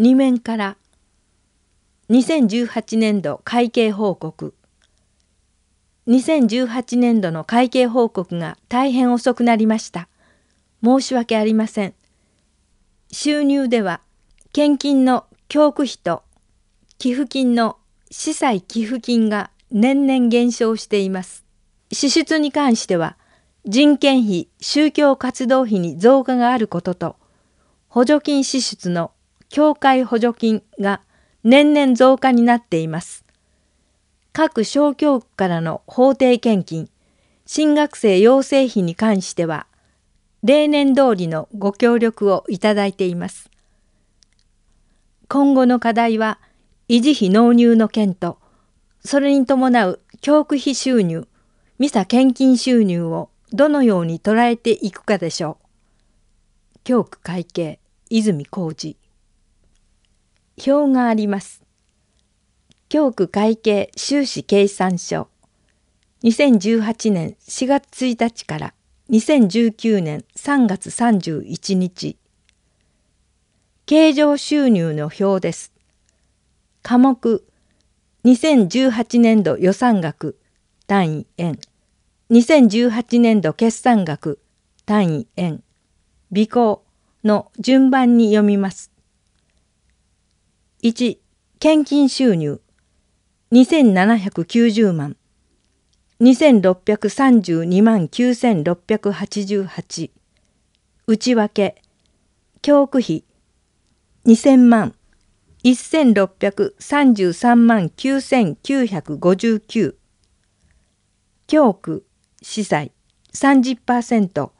2面から2018年度会計報告2018年度の会計報告が大変遅くなりました。申し訳ありません。収入では献金の教区費と寄付金の司祭寄付金が年々減少しています。支出に関しては人件費、宗教活動費に増加があることと補助金支出の教会補助金が年々増加になっています。各小教区からの法定献金、新学生養成費に関しては、例年通りのご協力をいただいています。今後の課題は、維持費納入の件と、それに伴う教区費収入、ミサ献金収入をどのように捉えていくかでしょう。教区会計、泉浩二。表があります。教区会計収支計算書。2018年4月1日から2019年3月31日。経常収入の表です。科目。2018年度予算額。単位円。2018年度決算額。単位円。尾行の順番に読みます。1献金収入。2790万。2632万9688内訳。教区費。2000万。1633万9959教区。司祭。30%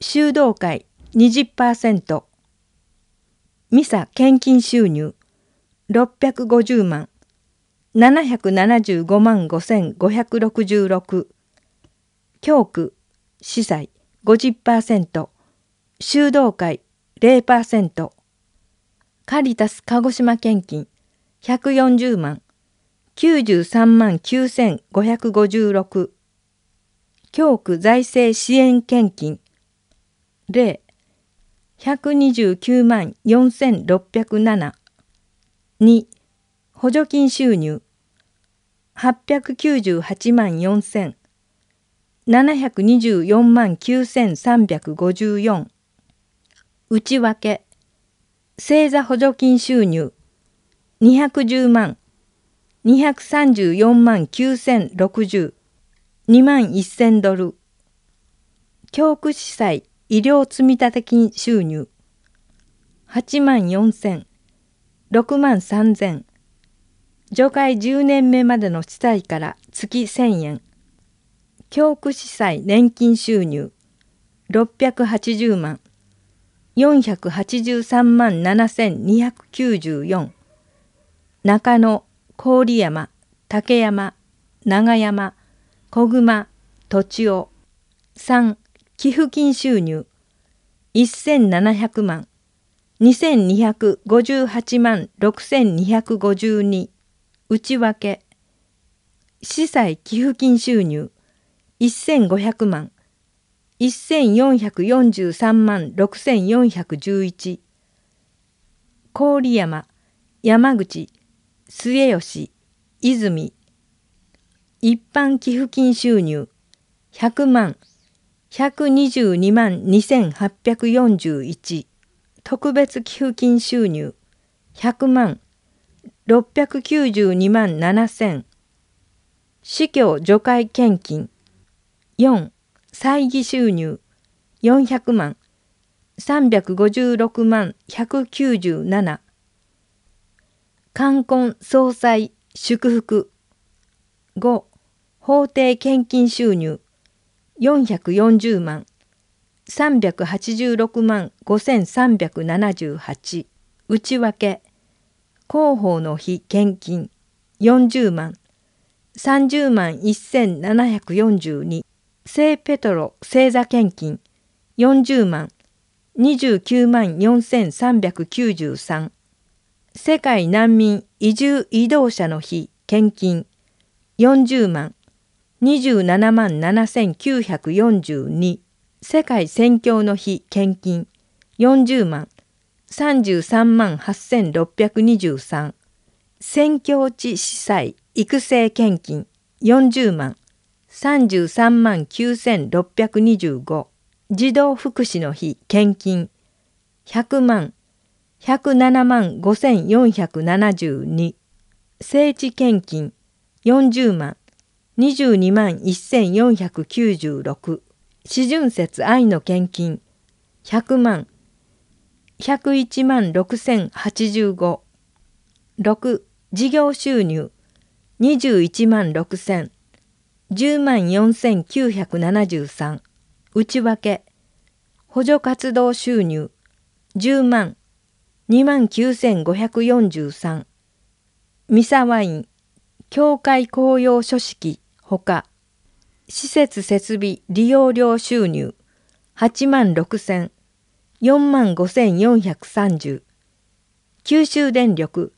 修道会。20%ミサ献金収入650万775万5566教区司祭50%修道会0%カリタス鹿児島献金140万93万9556教区財政支援献金0 129万4607 2補助金収入。898万4000 724万9354内訳。星座補助金収入。210万。234万9060 2万1000ドル。教区司祭。医療積立金収入。8万4000 6万3千。除会10年目までの地帯から月1000円。教区司祭年金収入。680万。483万7294中野郡山竹山長山小熊土地を3寄付金収入。1700万。2258万6252内訳。司祭寄付金収入。1500万。1443万6411郡山。山口。末吉。泉。一般寄付金収入。100万。122万2841特別寄付金収入。100万692万7000死去除会献金。4祭儀収入。400万。356万197冠婚総裁祝福。5法定献金収入。440万。386万5378内訳。広報の非献金。40万。30万1742聖ペトロ聖座献金。40万。29万4393世界難民移住移動者の日献金。40万。27万7942世界宣教の日献金。40万。33万8623宣教地司祭。育成献金。40万。33万9625児童福祉の日献金。100万。107万5472聖地献金。40万。22万1496四巡節愛の献金。100万。101万6085 6事業収入。21万6000 10万4973内訳。補助活動収入。10万。2万9543ミサワイン。教会公用書式。ほか施設設備利用料収入8万6000 4万5430九州電力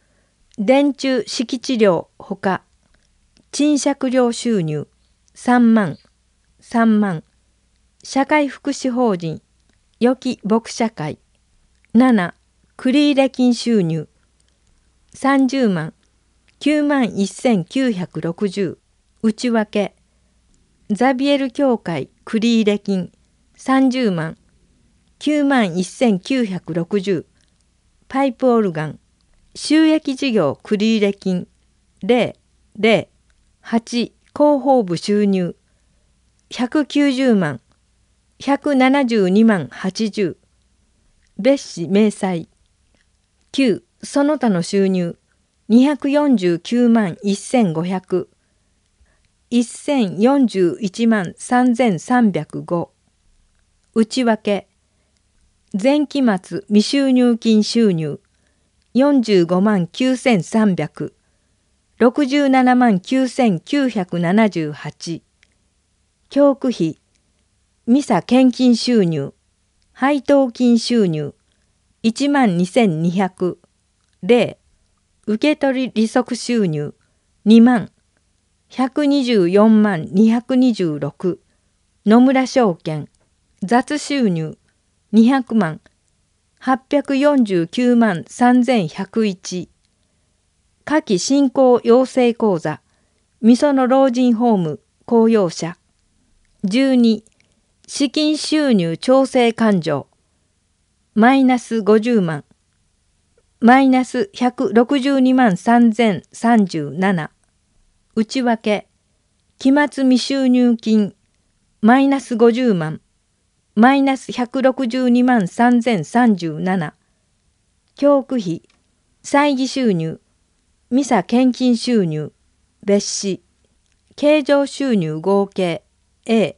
電柱敷地料ほか賃借料収入3万3万社会福祉法人良き牧社会7クリーレ金収入30万9万1960内訳。ザビエル協会クリーレ金。30万。9万1960パイプオルガン。収益事業繰入金。008広報部収入。190万。172万80別紙明細。9その他の収入。249万1500 1041万3305内訳。前期末未収入金収入。45万9300 67万9978教育費。ミサ献金収入。配当金収入。1万2200 0受取利息収入。2万124万226野村証券。雑収入。200万。849万3101夏季振興養成講座。みその老人ホーム公用車。12資金収入調整勘定。マイナス50万。マイナス162万3037内訳期末未収入金マイナス50万マイナス162万3037教育費歳費収入ミサ献金収入別紙経常収入合計 A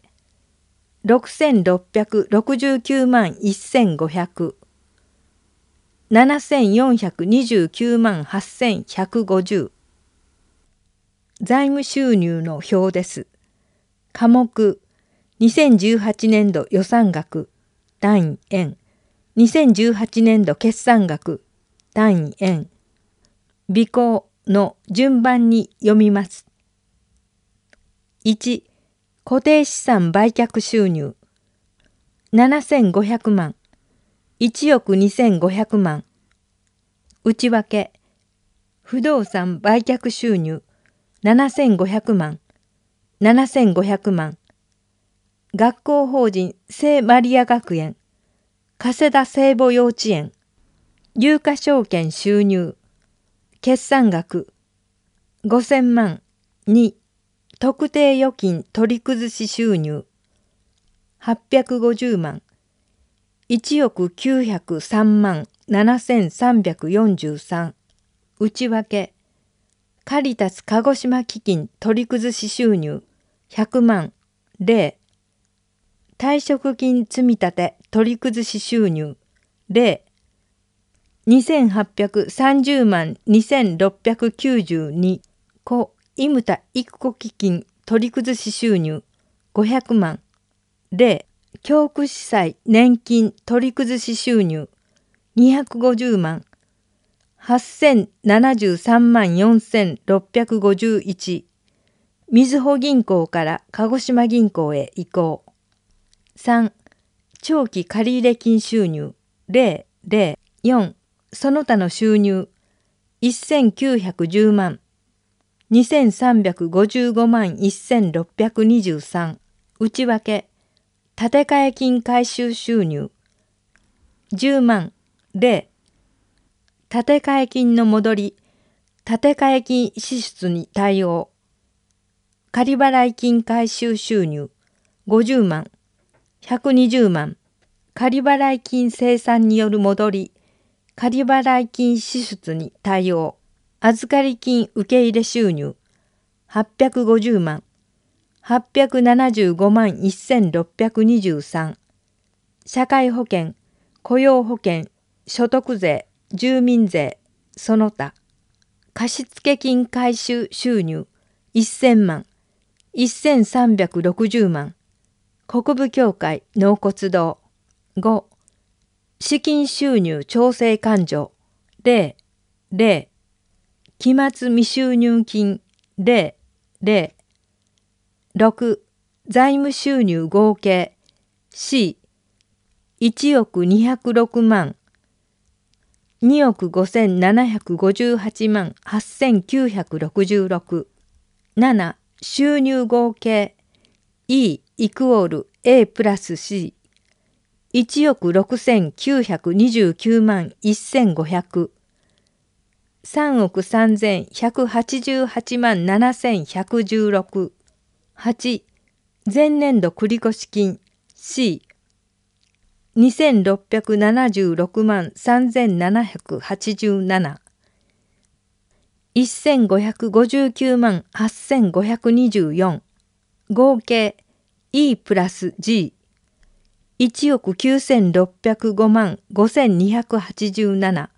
6669万1500 7429万8150財務収入の表です。科目2018年度予算額単位円。2018年度決算額単位円。尾行の順番に読みます。1固定資産売却収入。7500万。1億2500万。内訳不動産売却収入。7500万。7500万。学校法人聖マリア学園、加世田聖母幼稚園、有価証券収入、決算額、5000万。2、特定預金取り崩し収入、850万、1億903万7343、内訳、カリタス鹿児島基金取り崩し収入100万0退職金積立取り崩し収入0 2830万2692故イムタ育子基金取り崩し収入500万0教育司祭年金取り崩し収入250万8073万4651みずほ銀行から鹿児島銀行へ移行。3長期借入金収入。0 0 4. その他の収入。1910万。2355万1623内訳。建て替え金回収収入。10万。0建て替え金の戻り建て替え金支出に対応。仮払い金回収収入50万。120万。仮払い金生産による戻り仮払い金支出に対応。預かり金受け入れ収入850万。875万1623社会保険雇用保険所得税。住民税その他貸付金回収収入1000万1360万国部協会納骨堂。5資金収入調整勘定。0 0期末未収入金。0 0 6財務収入合計。C1 億206万。2億5758万8966 7収入合計。E イクオール。A プラス C 1億6929万1500 3億3188万7116 8前年度繰越金。C 2676万3787 1559万8524合計 E プラス G 1億9605万5287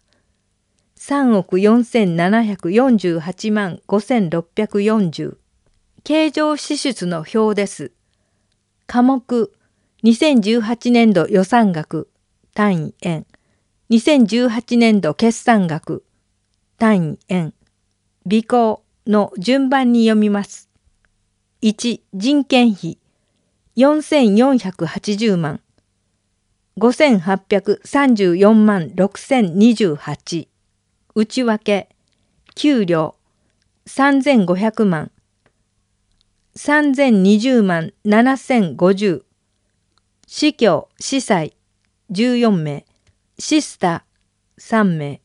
3億4748万5640経常支出の表です。科目2018年度予算額単位円2018年度決算額単位円備考の順番に読みます。1人件費4480万5834万6028内訳給料3500万3020万7050司教司祭14名シスター3名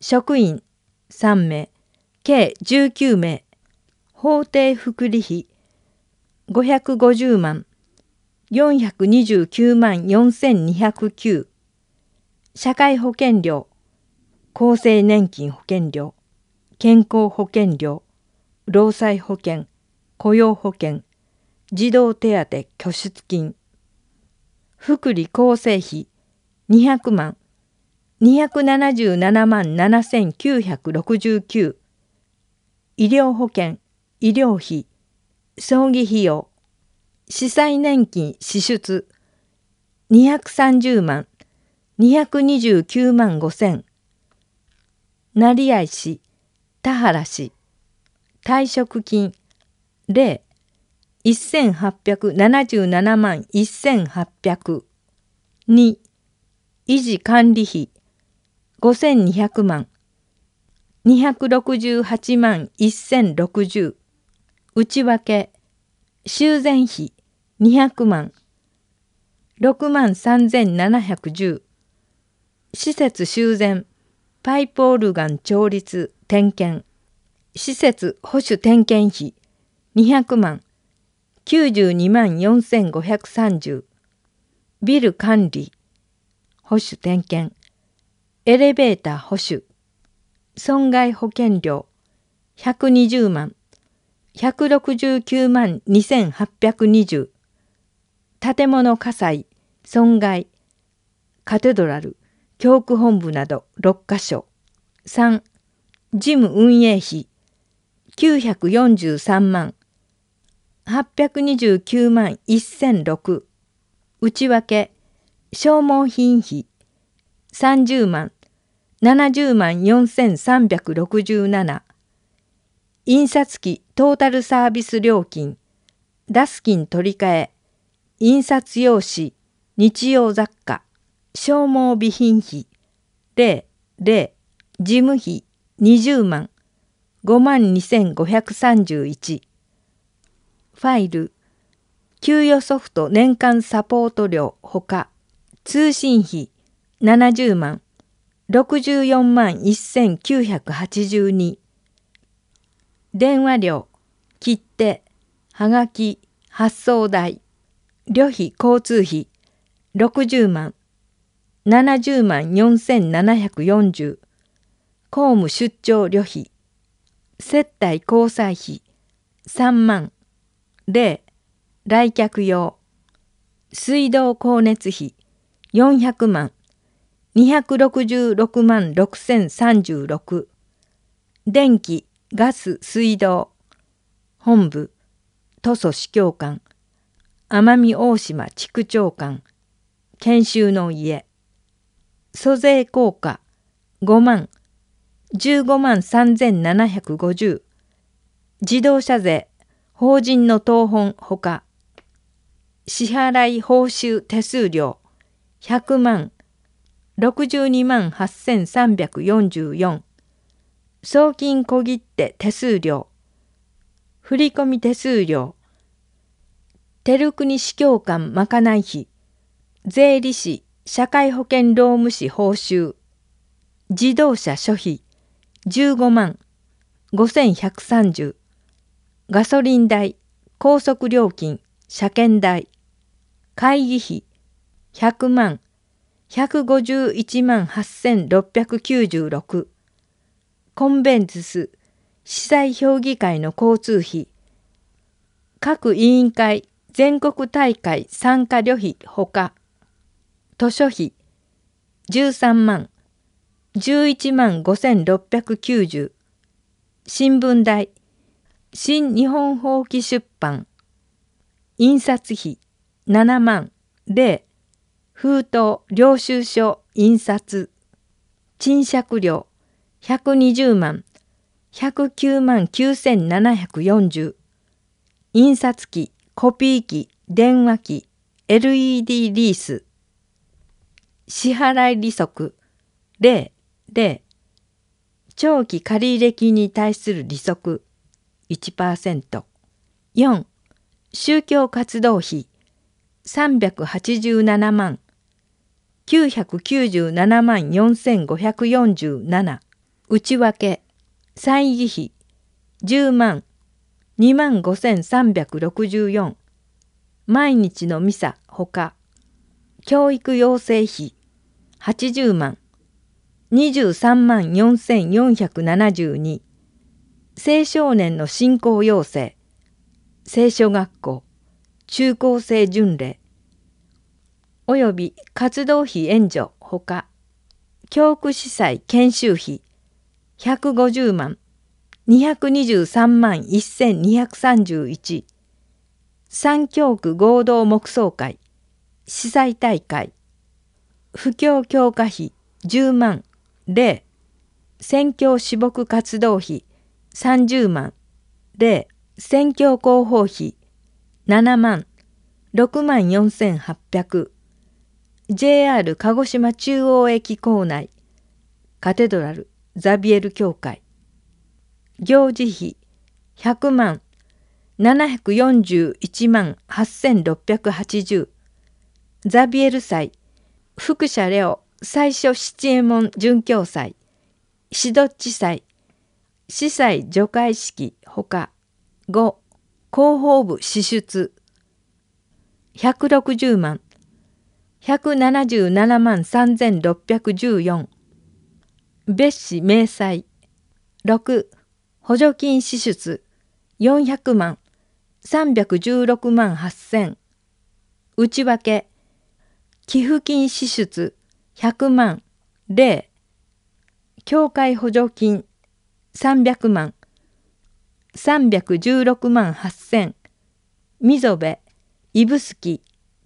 職員3名計19名法定福利費550万429万4209社会保険料厚生年金保険料健康保険料労災保険雇用保険児童手当拠出金福利厚生費200万。277万7969医療保険医療費葬儀費用。司祭年金支出。230万。229万5000成合市、田原市、退職金、0、1877万1800、2、維持管理費、5200万、268万1060、内訳、修繕費。200万、6万3710、施設修繕。パイプオルガン調律点検。施設保守点検費。200万。92万4530ビル管理。保守点検。エレベーター保守。損害保険料。120万。169万2820建物火災。損害。カテドラル。教区本部など。6カ所。3、事務運営費。943万。829万1006内訳消耗品費。30万70万4367印刷機トータルサービス料金。ダスキン取り替え。印刷用紙日用雑貨。消耗備品費。0、0、事務費。20万、5万2531。ファイル、給与ソフト年間サポート料ほか、通信費70万、64万1982。電話料、切手、はがき、発送代、旅費交通費60万、70万4740。公務出張旅費、接待交際費3万、0、来客用、水道光熱費。400万、266万6036電気、ガス、水道。本部、図書司教官。奄美大島地区長官。研修の家。租税効果。5万。15万3750自動車税。法人の当本ほか支払い報酬手数料100万62万8344送金小切手手数料振込手数料照国司教官まかない費税理士社会保険労務士報酬自動車諸費15万5130ガソリン代高速料金車検代会議費100万151万8696コンベンツス司祭評議会の交通費。各委員会全国大会参加旅費ほか。図書費13万11万5690新聞代新日本法規出版印刷費7万0封筒領収書印刷賃借料120万109万9740印刷機コピー機電話機 LED リース支払い利息0 0長期借入金に対する利息。4宗教活動費。387万。997万4547内訳。歳議費。10万。2万5364毎日のミサ。ほか。教育養成費。80万。23万4472青少年の信仰養成聖書学校。中高生巡礼。および活動費援助。ほか教区司祭研修費。150万。223万1231三教区合同木葬会。司祭大会。布教強化費10万。0選挙私木活動費。30万。0選挙広報費7万。6万4800 JR 鹿児島中央駅構内。カテドラルザビエル教会。行事費100万。741万8680ザビエル祭。福社レオ最初七右衛門准教祭。シドッチ祭。司祭除会式ほか5広報部支出160万177万3614別紙明細6補助金支出400万316万8000内訳寄付金支出100万0協会補助金300万。316万8000溝部指宿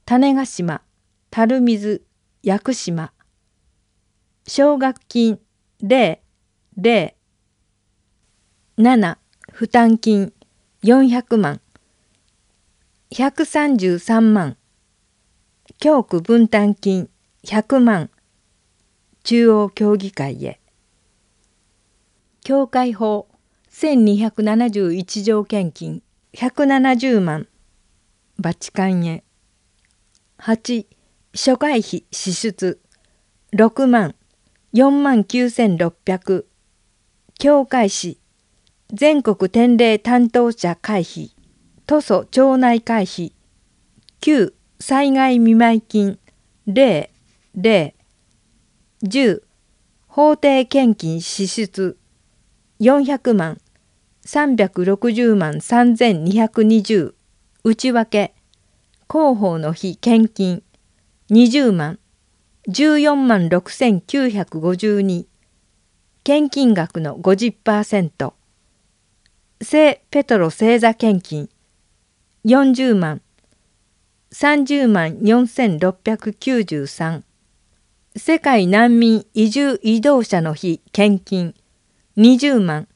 種子島樽水屋久島。奨学金0 0 7負担金400万。133万。教区分担金100万。中央協議会へ。教会法1271条献金170万バチカンへ。8初回費支出6万4万9600教会誌全国典礼担当者会費都蘇町内会費旧災害見舞金0 0 10法定献金支出。400万360万3220内訳広報の日献金20万14万6952献金額の50%聖ペトロ星座献金40万30万4693世界難民移住移動者の日献金20万。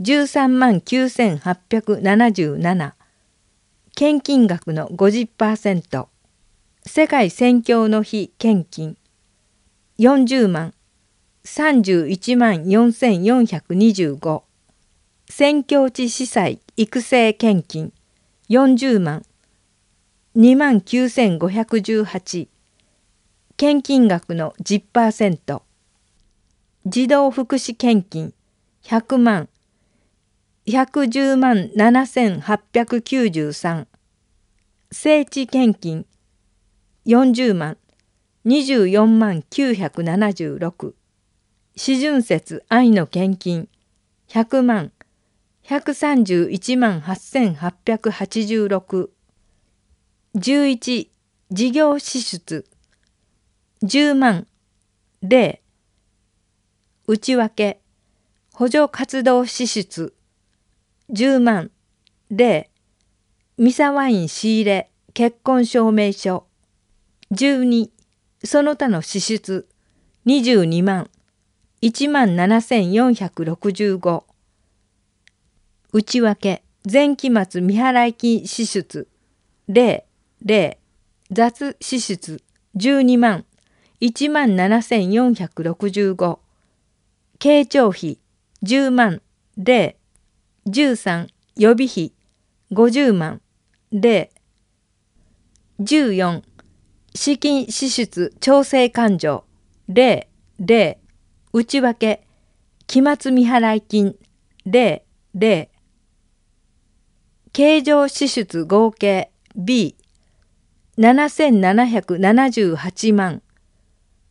13万9877献金額の50%世界宣教の日献金。40万。31万4425宣教地司祭育成献金。40万。2万9518献金額の10%児童福祉献金。100万。110万7893聖地献金。40万。24万976四巡節愛の献金。100万。131万8886 11事業支出。10万。0内訳。補助活動支出10万。0ミサワイン仕入れ結婚証明書。12その他の支出22万。1万7465内訳前期末未払金支出。0 0雑支出。12万。1万7465経帳費。10万0 13予備費50万0 14資金支出調整勘定0 0内訳期末未払金0 0経常支出合計 B7778 万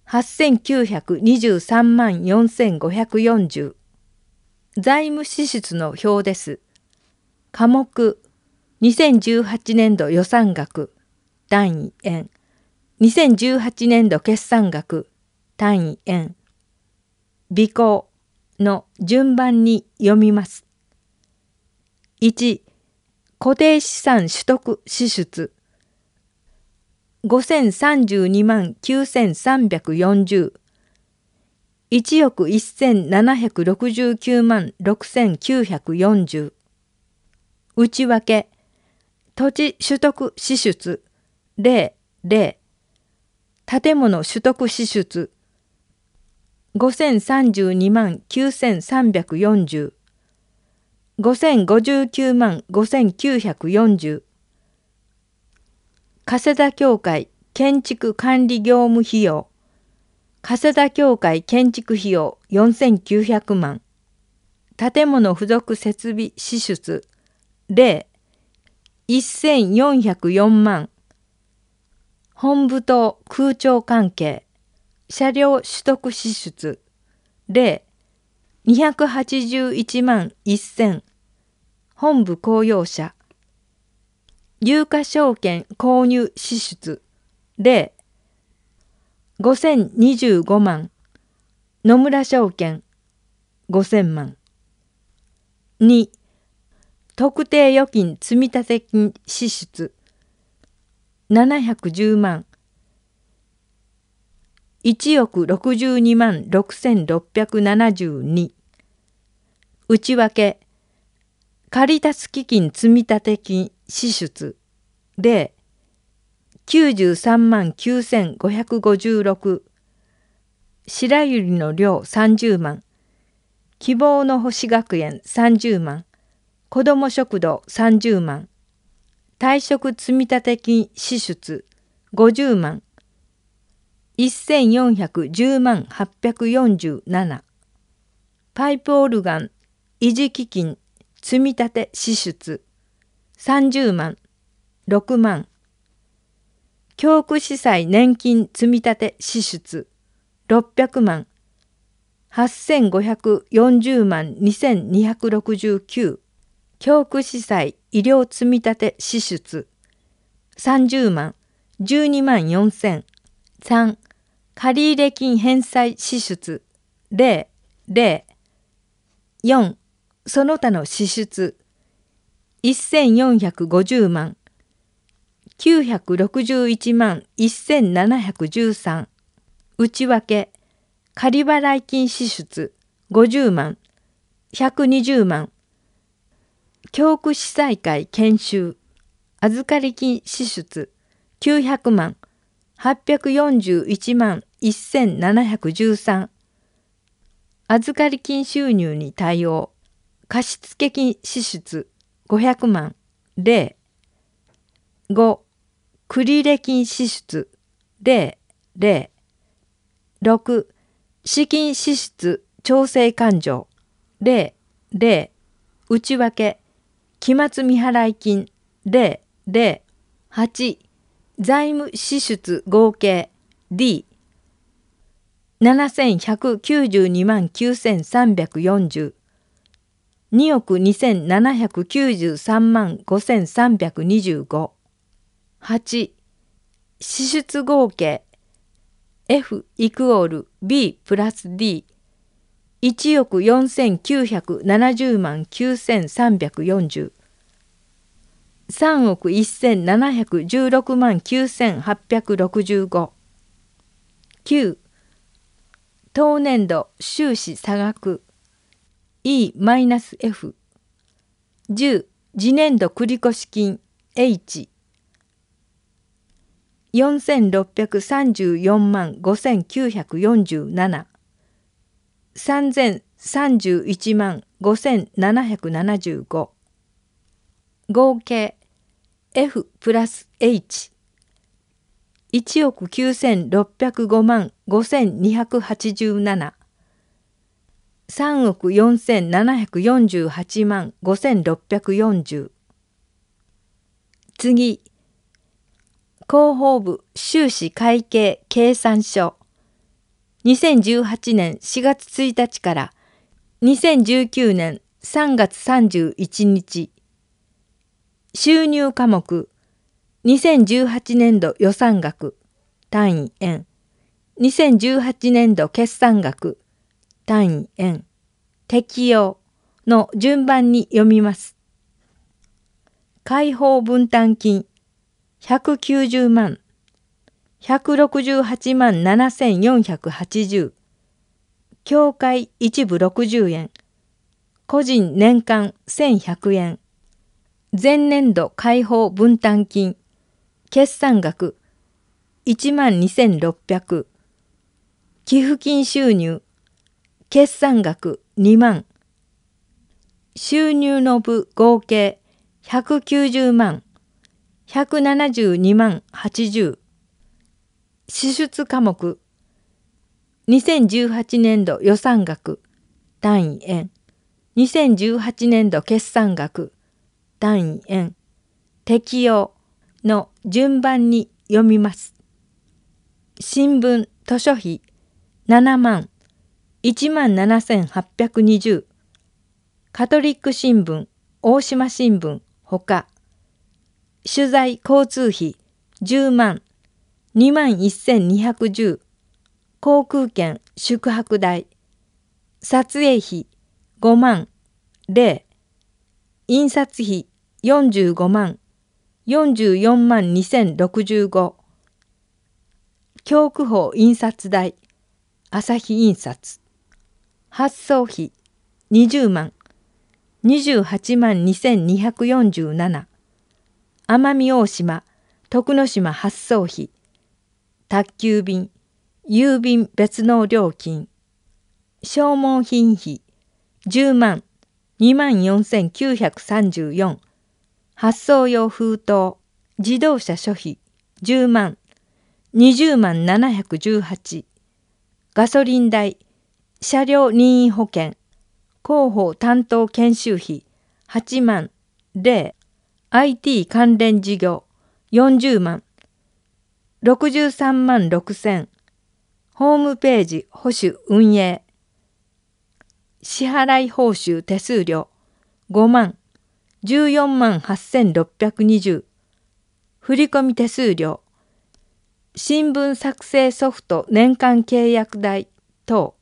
8923万4540財務支出の表です。科目2018年度予算額単位円2018年度決算額単位円尾行の順番に読みます。1固定資産取得支出5032万9340 1億1769万6940内訳。土地取得支出。0 0建物取得支出。5032万9340 5059万5940加世田教会建築管理業務費用。加世田教会建築費用4900万。建物付属設備支出。0 1404万。本部等空調関係。車両取得支出。0 281万1000本部公用車。有価証券購入支出。0 5025万。野村証券。5000万。2特定預金積立金支出。710万。1億62万6672内訳。借立基金積立金支出。で93万9556白百合の量30万、希望の星学園30万、子ども食堂30万、退職積立金支出50万、1410万847、パイプオルガン維持基金積立支出30万、6万、教区司祭年金積立支出600万。8540万2269教区司祭医療積立支出。30万。12万4000 3借入金返済支出。0 0 4その他の支出。1450万。961万1713内訳。仮払い金支出。50万。120万。教区司祭会研修。預かり金支出。900万。841万1713預かり金収入に対応。貸付金支出。500万。0 5繰入金支出0 0 6資金支出調整勘定。0 0内訳期末未払い金。0 0 8財務支出合計 D 7192万9340 2億2793万5325 8支出合計。F イクオール B プラス D 1億4970万9340 3億1716万9865 9当年度収支差額。E-F 10次年度繰越金 H 4634万5947 3031万5775合計 F プラス H 1億9605万5287 3億4748万5640次広報部収支会計計算書。2018年4月1日から2019年3月31日。収入科目。2018年度予算額。単位円。2018年度決算額。単位円。適用の順番に読みます。解放分担金。190万。168万7480教会一部60円。個人年間1100円。前年度解放分担金。決算額1万2600寄付金収入。決算額2万。収入の部合計190万172万80支出科目。2018年度予算額。単位円。2018年度決算額。単位円。適用の順番に読みます。新聞図書費。7万。1万7820カトリック新聞。大島新聞。ほか。取材交通費10万2万1210航空券宿泊代撮影費5万0印刷費45万44万2065教区法印刷代朝日印刷。発送費20万28万2247奄美大島徳之島発送費宅急便郵便別納料金消耗品費10万2万4934発送用封筒自動車諸費10万20万718ガソリン代車両任意保険広報担当研修費8万0 IT 関連事業40万。63万6千。ホームページ保守運営。支払い報酬手数料。5万。14万8620振込手数料。新聞作成ソフト年間契約代等。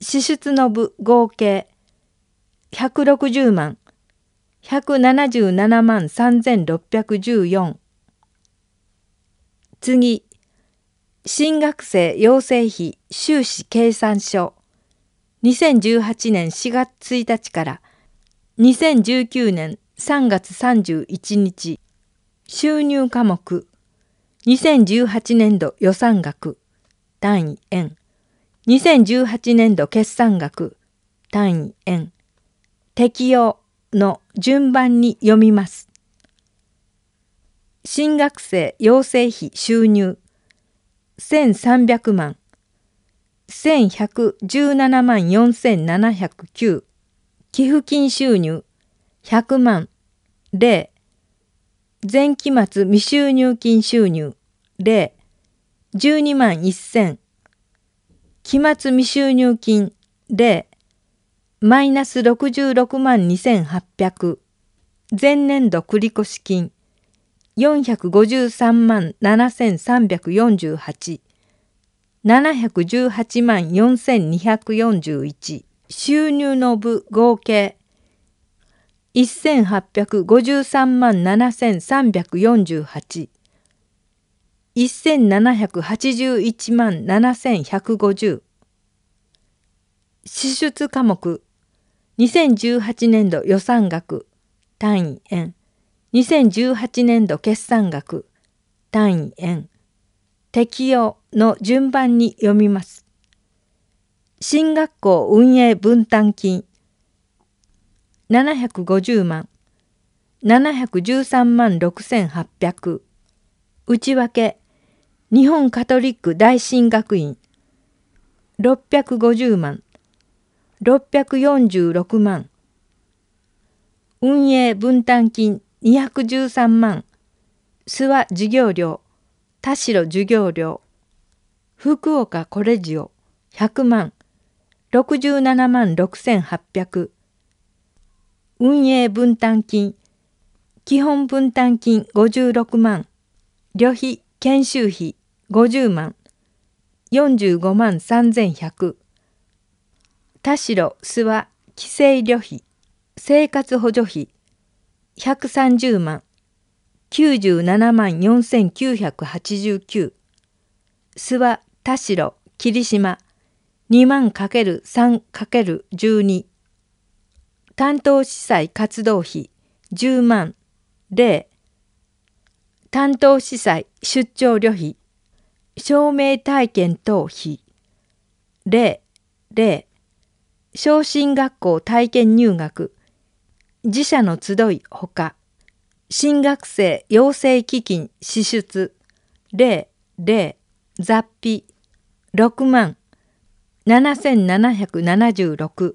支出の部合計。160万。177万3614次新学生養成費収支計算書。2018年4月1日から2019年3月31日収入科目。2018年度予算額。単位円2018年度決算額。単位円適用。の順番に読みます。新学生養成費収入。1300万。1117万4709寄付金収入。100万。0前期末未収入金収入。0 12万1000期末未収入金。0マイナス66万2800前年度繰越金。453万7348 718万4241収入の部合計。1853万7348 1781万7150支出科目。2018年度予算額単位円2018年度決算額単位円適用の順番に読みます。新学校運営分担金750万713万6800内訳。日本カトリック大神学院。650万。646万。運営分担金213万。諏訪授業料田代授業料。福岡コレジオ100万。67万6800運営分担金基本分担金56万。旅費研修費50万。45万3100田代諏訪規制旅費生活補助費130万97万4989諏訪田代霧島2万 ×3×12 担当司祭活動費10万0担当司祭出張旅費証明体験等費0 0昇進学校体験入学。自社の集いほか新学生養成基金支出。0 0雑費6万7776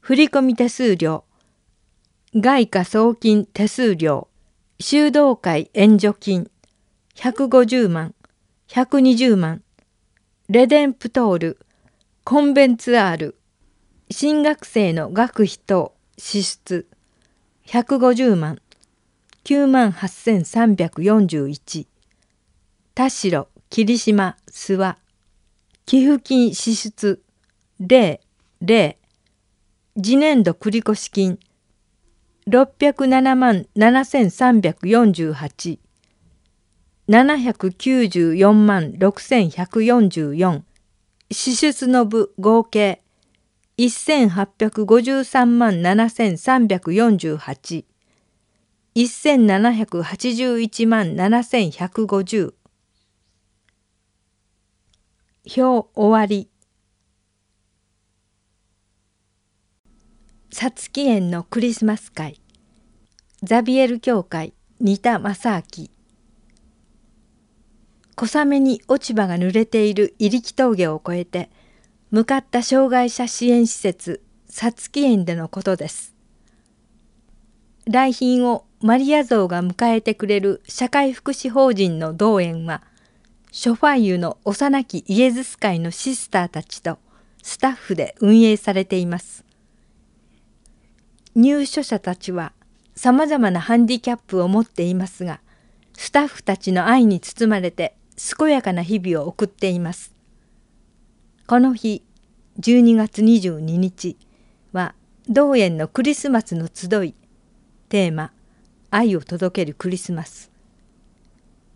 振込手数料。外貨送金手数料。修道会援助金。150万120万。レデンプトール。コンベンツアール。新学生の学費等支出150万。9万8341田代霧島諏訪。寄付金支出。0 0次年度繰越金。607万7348 794万6144支出の部合計。1853万7348 1781万7150表終わり。さつき園のクリスマス会。ザビエル教会、仁田正明。小雨に落ち葉が濡れている入木峠を越えて、向かった障害者支援施設、さつき園でのことです。来賓をマリア像が迎えてくれる社会福祉法人の同園は、ショファイユの幼きイエズス会のシスターたちとスタッフで運営されています。入所者たちは様々なハンディキャップを持っていますが、スタッフたちの愛に包まれて健やかな日々を送っています。この日、12月22日は、同園のクリスマスの集い、テーマ、愛を届けるクリスマス。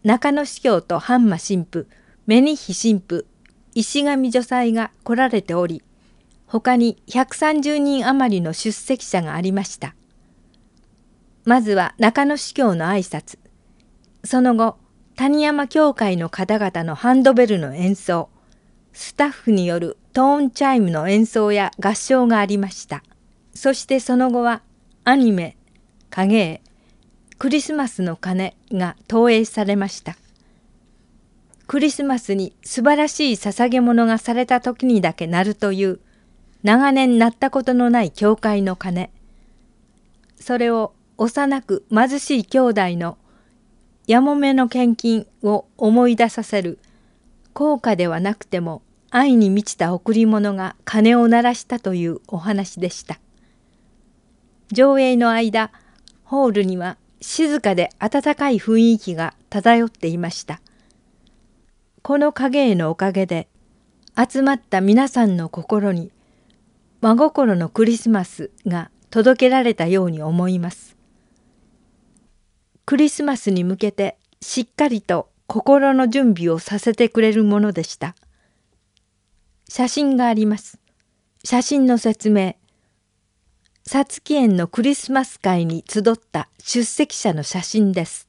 中野司教と半馬神父、メニヒ神父、石上女祭が来られており、他に130人余りの出席者がありました。まずは中野司教の挨拶。その後、谷山教会の方々のハンドベルの演奏、スタッフによるトーンチャイムの演奏や合唱がありました。そしてその後はアニメ、影絵、クリスマスの鐘が投影されました。クリスマスに素晴らしい捧げ物がされた時にだけ鳴るという長年鳴ったことのない教会の鐘。それを幼く貧しい兄弟のやもめの献金を思い出させる高価ではなくても愛に満ちた贈り物が鐘を鳴らしたというお話でした。上映の間、ホールには静かで温かい雰囲気が漂っていました。この影絵のおかげで集まった皆さんの心に真心のクリスマスが届けられたように思います。クリスマスに向けてしっかりと心の準備をさせてくれるものでした。写真があります。写真の説明。さつき園のクリスマス会に集った出席者の写真です。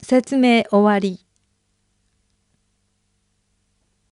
説明終わり。